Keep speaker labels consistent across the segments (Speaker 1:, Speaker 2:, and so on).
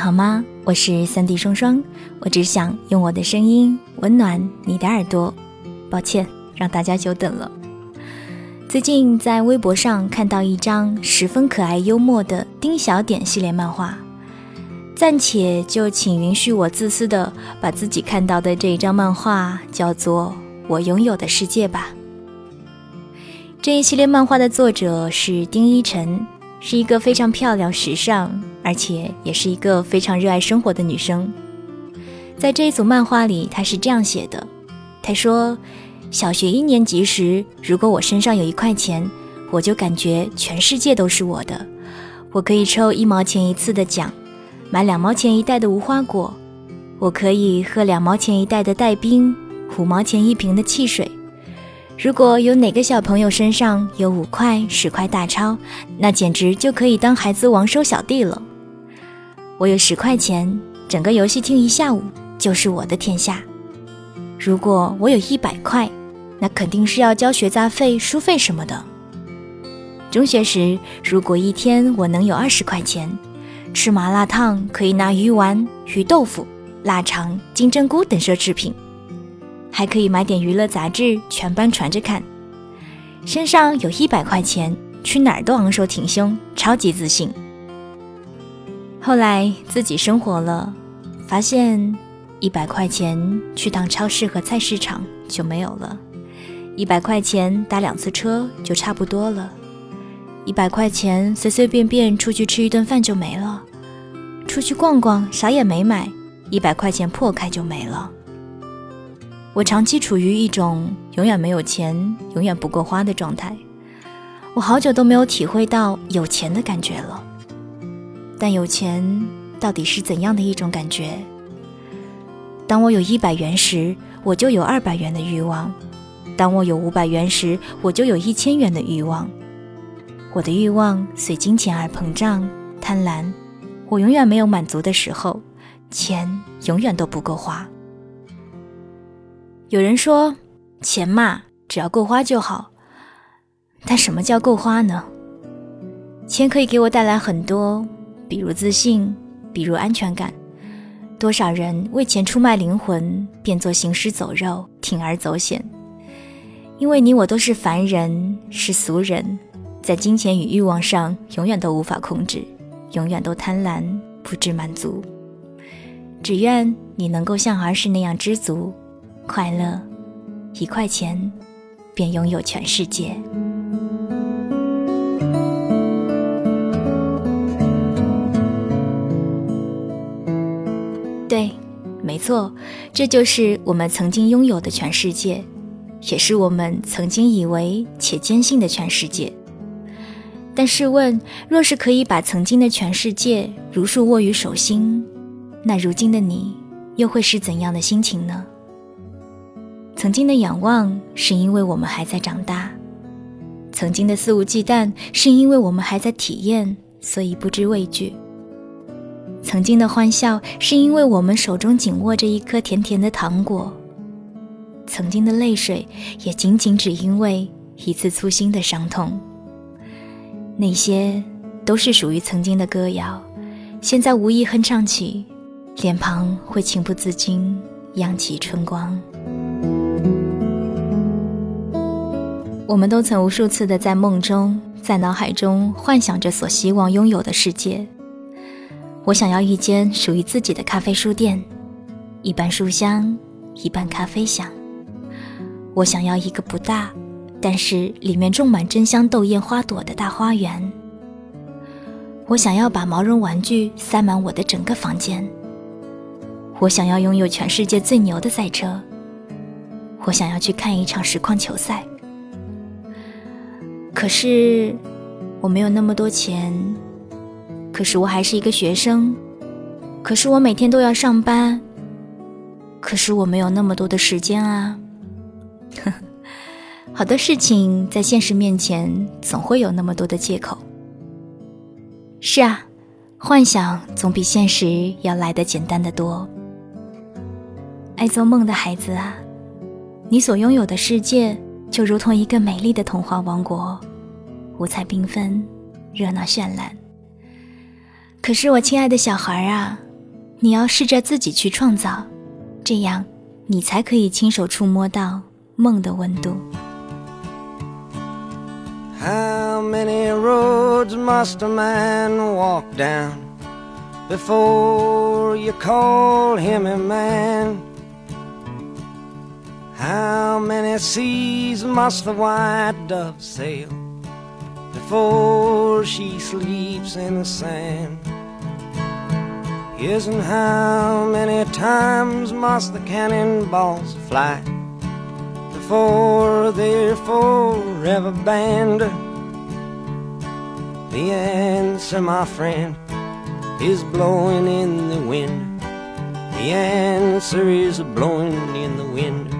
Speaker 1: 好吗？我是三 D 双双，我只想用我的声音温暖你的耳朵。抱歉让大家久等了。最近在微博上看到一张十分可爱幽默的丁小点系列漫画，暂且就请允许我自私的把自己看到的这一张漫画叫做《我拥有的世界》吧。这一系列漫画的作者是丁一晨，是一个非常漂亮、时尚。而且也是一个非常热爱生活的女生。在这一组漫画里，她是这样写的：“她说，小学一年级时，如果我身上有一块钱，我就感觉全世界都是我的。我可以抽一毛钱一次的奖，买两毛钱一袋的无花果，我可以喝两毛钱一袋的带冰，五毛钱一瓶的汽水。如果有哪个小朋友身上有五块、十块大钞，那简直就可以当孩子王收小弟了。”我有十块钱，整个游戏厅一下午就是我的天下。如果我有一百块，那肯定是要交学杂费、书费什么的。中学时，如果一天我能有二十块钱，吃麻辣烫可以拿鱼丸、鱼豆腐、腊肠、金针菇等奢侈品，还可以买点娱乐杂志，全班传着看。身上有一百块钱，去哪儿都昂首挺胸，超级自信。后来自己生活了，发现一百块钱去趟超市和菜市场就没有了，一百块钱打两次车就差不多了，一百块钱随随便便出去吃一顿饭就没了，出去逛逛啥也没买，一百块钱破开就没了。我长期处于一种永远没有钱、永远不够花的状态，我好久都没有体会到有钱的感觉了。但有钱到底是怎样的一种感觉？当我有一百元时，我就有二百元的欲望；当我有五百元时，我就有一千元的欲望。我的欲望随金钱而膨胀、贪婪。我永远没有满足的时候，钱永远都不够花。有人说，钱嘛，只要够花就好。但什么叫够花呢？钱可以给我带来很多。比如自信，比如安全感，多少人为钱出卖灵魂，变作行尸走肉，铤而走险。因为你我都是凡人，是俗人，在金钱与欲望上永远都无法控制，永远都贪婪，不知满足。只愿你能够像儿时那样知足、快乐，一块钱便拥有全世界。错，这就是我们曾经拥有的全世界，也是我们曾经以为且坚信的全世界。但试问，若是可以把曾经的全世界如数握于手心，那如今的你又会是怎样的心情呢？曾经的仰望，是因为我们还在长大；曾经的肆无忌惮，是因为我们还在体验，所以不知畏惧。曾经的欢笑，是因为我们手中紧握着一颗甜甜的糖果；曾经的泪水，也仅仅只因为一次粗心的伤痛。那些都是属于曾经的歌谣，现在无意哼唱起，脸庞会情不自禁漾起春光。我们都曾无数次的在梦中，在脑海中幻想着所希望拥有的世界。我想要一间属于自己的咖啡书店，一半书香，一半咖啡香。我想要一个不大，但是里面种满真香豆艳花朵的大花园。我想要把毛绒玩具塞满我的整个房间。我想要拥有全世界最牛的赛车。我想要去看一场实况球赛。可是，我没有那么多钱。可是我还是一个学生，可是我每天都要上班，可是我没有那么多的时间啊。好多事情在现实面前总会有那么多的借口。是啊，幻想总比现实要来的简单的多。爱做梦的孩子啊，你所拥有的世界就如同一个美丽的童话王国，五彩缤纷，热闹绚烂。可是我亲爱的小孩啊，你要试着自己去创造，这样你才可以亲手触摸到梦的温度。
Speaker 2: How many roads must a man walk down before you call him a man? How many seas must the white dove sail before she sleeps in the sand? Yes, and how many times must the cannonballs fly before they're forever banned? The answer, my friend, is blowing in the wind. The answer is blowing in the wind.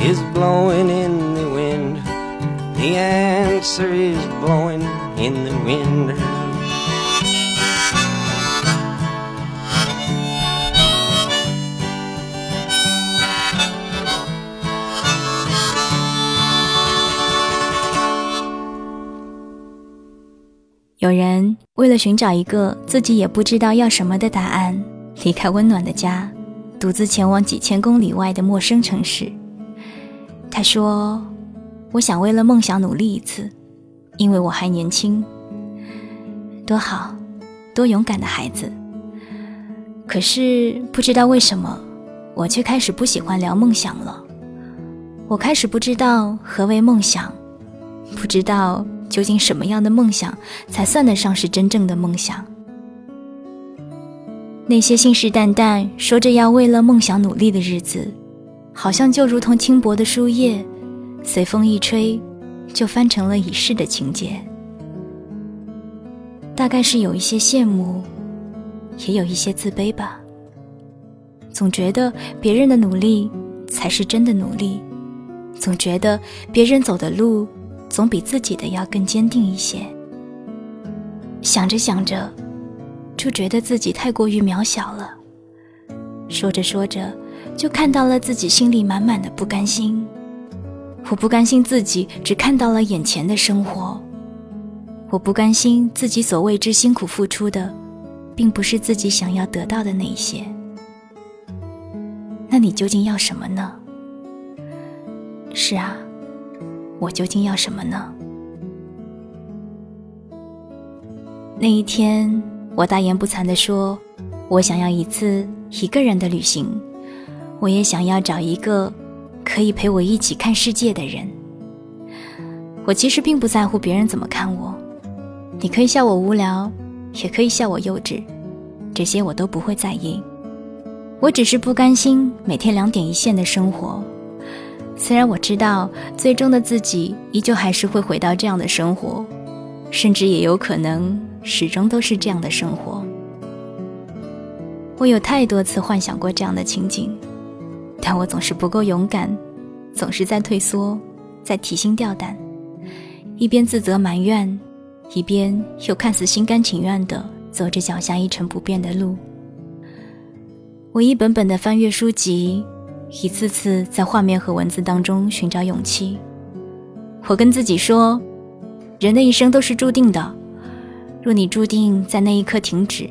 Speaker 2: is blowing in the wind. The answer is blowing in the wind.
Speaker 1: 有人为了寻找一个自己也不知道要什么的答案，离开温暖的家，独自前往几千公里外的陌生城市。他说：“我想为了梦想努力一次，因为我还年轻。多好，多勇敢的孩子！可是不知道为什么，我却开始不喜欢聊梦想了。我开始不知道何为梦想，不知道究竟什么样的梦想才算得上是真正的梦想。那些信誓旦旦说着要为了梦想努力的日子。”好像就如同轻薄的书页，随风一吹，就翻成了已逝的情节。大概是有一些羡慕，也有一些自卑吧。总觉得别人的努力才是真的努力，总觉得别人走的路总比自己的要更坚定一些。想着想着，就觉得自己太过于渺小了。说着说着。就看到了自己心里满满的不甘心，我不甘心自己只看到了眼前的生活，我不甘心自己所为之辛苦付出的，并不是自己想要得到的那一些。那你究竟要什么呢？是啊，我究竟要什么呢？那一天，我大言不惭地说，我想要一次一个人的旅行。我也想要找一个可以陪我一起看世界的人。我其实并不在乎别人怎么看我，你可以笑我无聊，也可以笑我幼稚，这些我都不会在意。我只是不甘心每天两点一线的生活，虽然我知道最终的自己依旧还是会回到这样的生活，甚至也有可能始终都是这样的生活。我有太多次幻想过这样的情景。但我总是不够勇敢，总是在退缩，在提心吊胆，一边自责埋怨，一边又看似心甘情愿地走着脚下一成不变的路。我一本本地翻阅书籍，一次次在画面和文字当中寻找勇气。我跟自己说，人的一生都是注定的。若你注定在那一刻停止，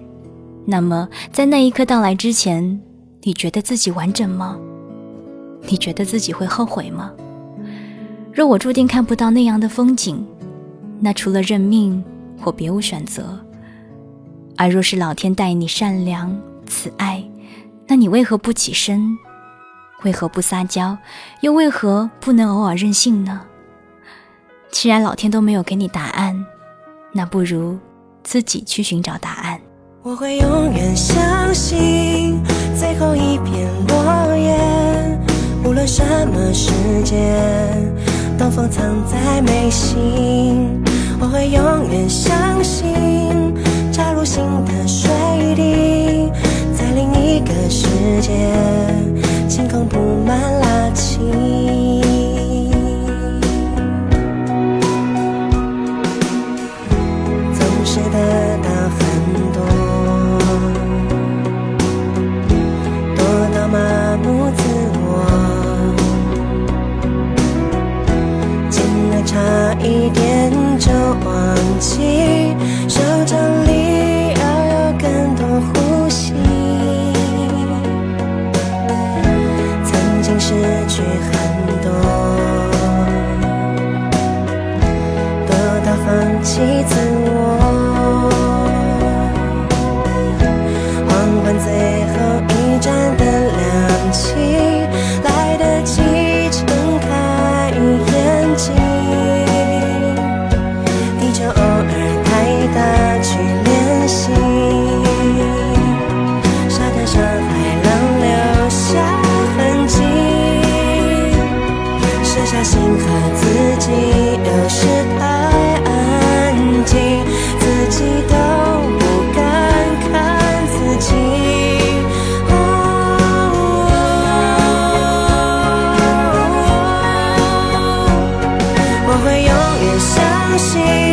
Speaker 1: 那么在那一刻到来之前，你觉得自己完整吗？你觉得自己会后悔吗？若我注定看不到那样的风景，那除了认命，我别无选择。而若是老天待你善良慈爱，那你为何不起身？为何不撒娇？又为何不能偶尔任性呢？既然老天都没有给你答案，那不如自己去寻找答案。
Speaker 3: 我会永远相信最后一片落叶，无论什么时间，东风藏在眉心。我会永远相信插入心的水滴，在另一个世界，晴空布满拉青。心。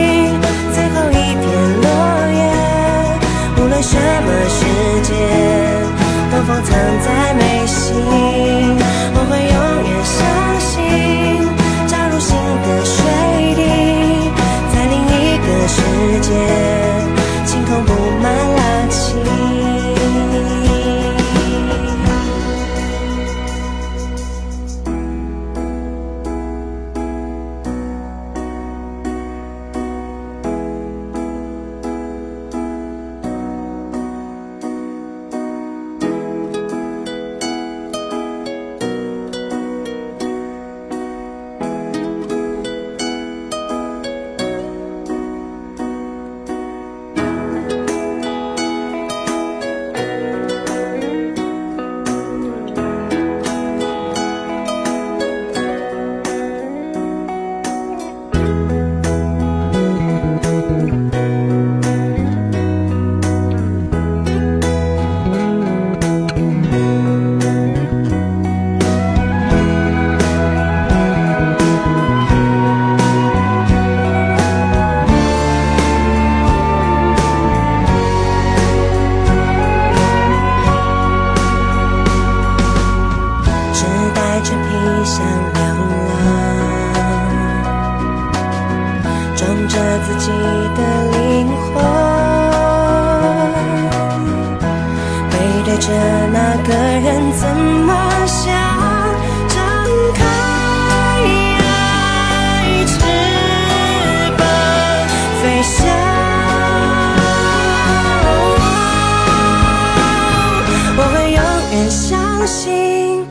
Speaker 3: 心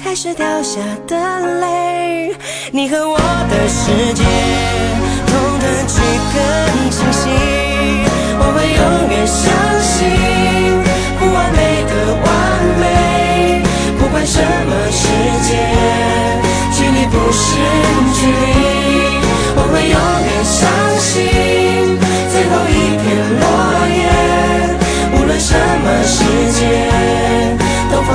Speaker 3: 开始掉下的泪，你和我的世界，痛的去更清晰。我会永远相信，不完美的完美，不管什么世界，距离不是距离。我会永远相信，最后一片落叶，无论什么世界。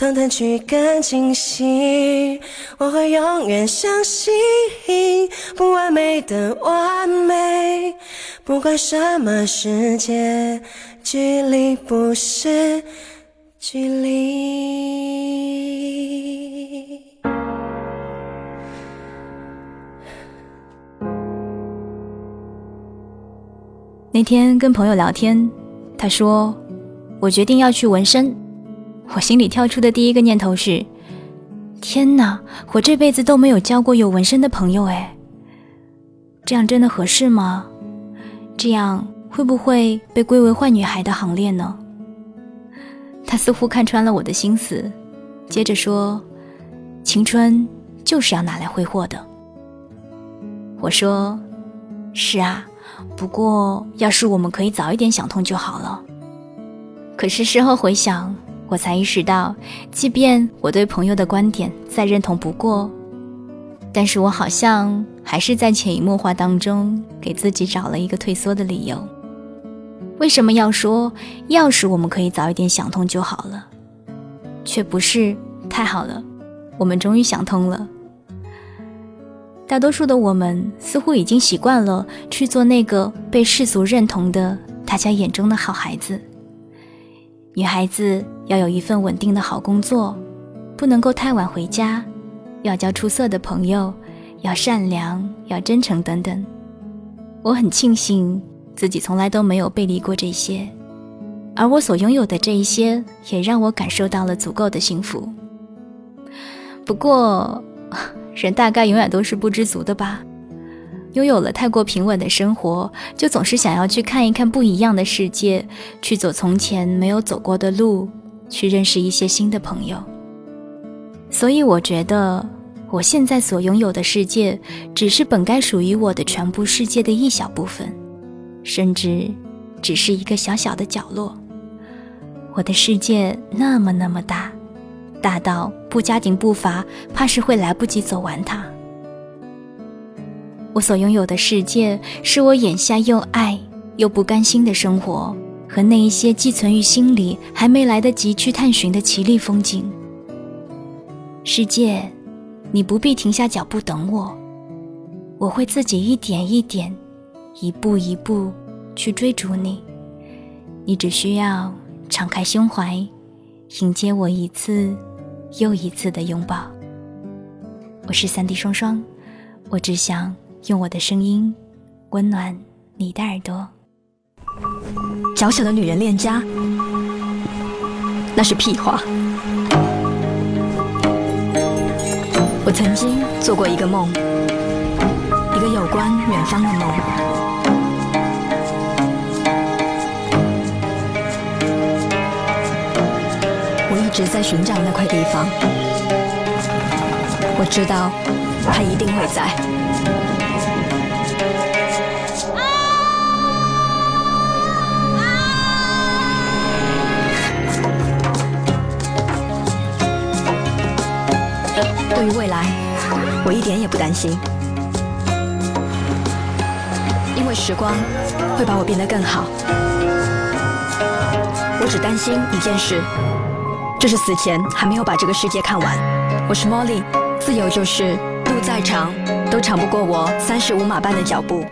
Speaker 3: 通通去更清晰。我会永远相信，不完美的完美，不管什么世界，距离不是距离。
Speaker 1: 那天跟朋友聊天，他说：“我决定要去纹身。”我心里跳出的第一个念头是：“天哪，我这辈子都没有交过有纹身的朋友哎，这样真的合适吗？这样会不会被归为坏女孩的行列呢？”他似乎看穿了我的心思，接着说：“青春就是要拿来挥霍的。”我说：“是啊。”不过，要是我们可以早一点想通就好了。可是事后回想，我才意识到，即便我对朋友的观点再认同不过，但是我好像还是在潜移默化当中给自己找了一个退缩的理由。为什么要说，要是我们可以早一点想通就好了，却不是太好了，我们终于想通了。大多数的我们似乎已经习惯了去做那个被世俗认同的大家眼中的好孩子。女孩子要有一份稳定的好工作，不能够太晚回家，要交出色的朋友，要善良，要真诚等等。我很庆幸自己从来都没有背离过这些，而我所拥有的这一些也让我感受到了足够的幸福。不过。人大概永远都是不知足的吧，拥有了太过平稳的生活，就总是想要去看一看不一样的世界，去走从前没有走过的路，去认识一些新的朋友。所以我觉得，我现在所拥有的世界，只是本该属于我的全部世界的一小部分，甚至只是一个小小的角落。我的世界那么那么大。大到不加紧步伐，怕是会来不及走完它。我所拥有的世界，是我眼下又爱又不甘心的生活，和那一些寄存于心里还没来得及去探寻的绮丽风景。世界，你不必停下脚步等我，我会自己一点一点，一步一步去追逐你。你只需要敞开胸怀，迎接我一次。又一次的拥抱。我是三 D 双双，我只想用我的声音温暖你的耳朵。
Speaker 4: 小小的女人恋家，那是屁话。我曾经做过一个梦，一个有关远方的梦。我一直在寻找那块地方，我知道他一定会在。对于未来，我一点也不担心，因为时光会把我变得更好。我只担心一件事。这是死前还没有把这个世界看完。我是 Molly，自由就是路再长都长不过我三十五码半的脚步。